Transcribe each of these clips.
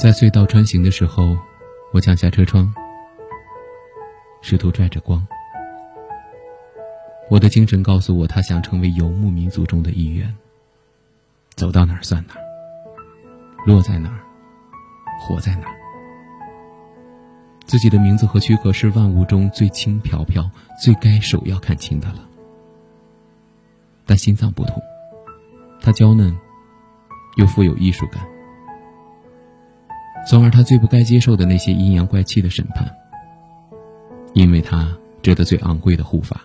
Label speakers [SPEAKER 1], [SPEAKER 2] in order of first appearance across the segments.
[SPEAKER 1] 在隧道穿行的时候，我降下车窗，试图拽着光。我的精神告诉我，他想成为游牧民族中的一员。走到哪儿算哪儿，落在哪儿，活在哪儿。自己的名字和躯壳是万物中最轻飘飘、最该首要看清的了。但心脏不同，它娇嫩，又富有艺术感。从而他最不该接受的那些阴阳怪气的审判，因为他值得最昂贵的护法。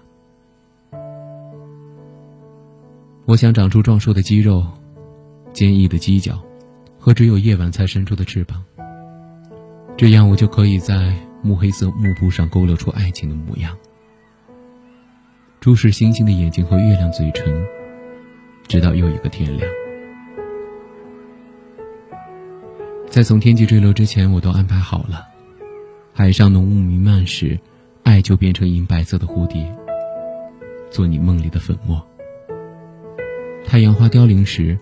[SPEAKER 1] 我想长出壮硕的肌肉、坚毅的犄角和只有夜晚才伸出的翅膀，这样我就可以在木黑色幕布上勾勒出爱情的模样，注视星星的眼睛和月亮嘴唇，直到又一个天亮。在从天际坠落之前，我都安排好了。海上浓雾弥漫时，爱就变成银白色的蝴蝶，做你梦里的粉末。太阳花凋零时，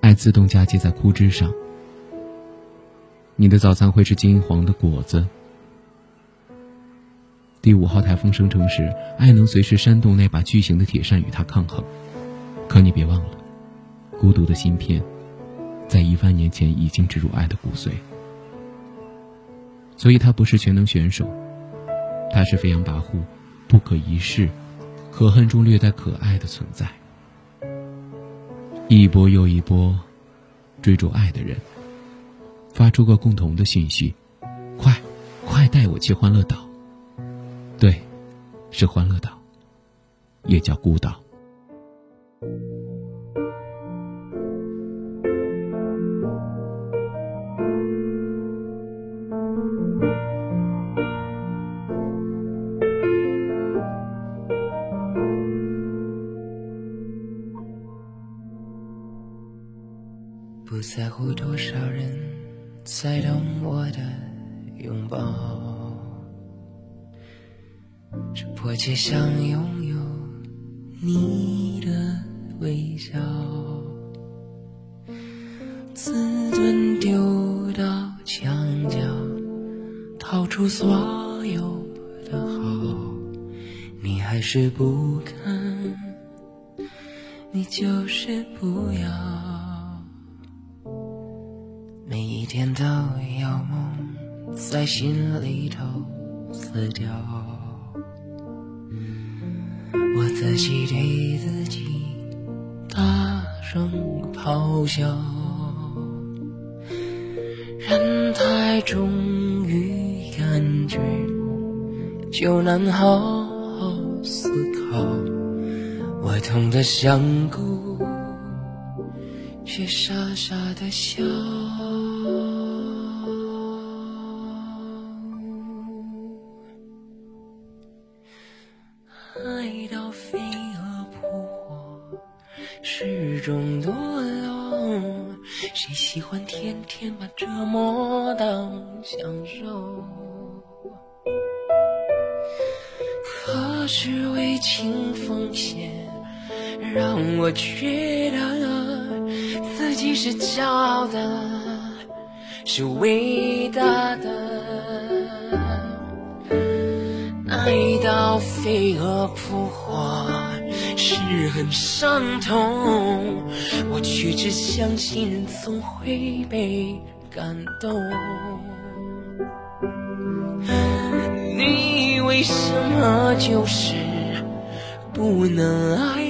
[SPEAKER 1] 爱自动嫁接在枯枝上。你的早餐会是金黄的果子。第五号台风生成时，爱能随时扇动那把巨型的铁扇与它抗衡。可你别忘了，孤独的芯片。在一万年前已经植入爱的骨髓，所以他不是全能选手，他是飞扬跋扈、不可一世、可恨中略带可爱的存在。一波又一波追逐爱的人，发出个共同的讯息：快，快带我去欢乐岛。对，是欢乐岛，也叫孤岛。
[SPEAKER 2] 不在乎多少人在等我的拥抱，只迫切想拥有你的微笑。自尊丢到墙角，掏出所有的好，你还是不肯，你就是不要。每天都有梦在心里头死掉，我自己对自己大声咆哮，人太重于感觉，就难好好思考。我痛得想哭，却傻傻的笑。始终堕落。谁喜欢天天把折磨当享受？可是为情奉献，让我觉得自己是骄傲的，是伟大的。爱到飞蛾扑火，是很伤痛，我却只相信人总会被感动。你为什么就是不能爱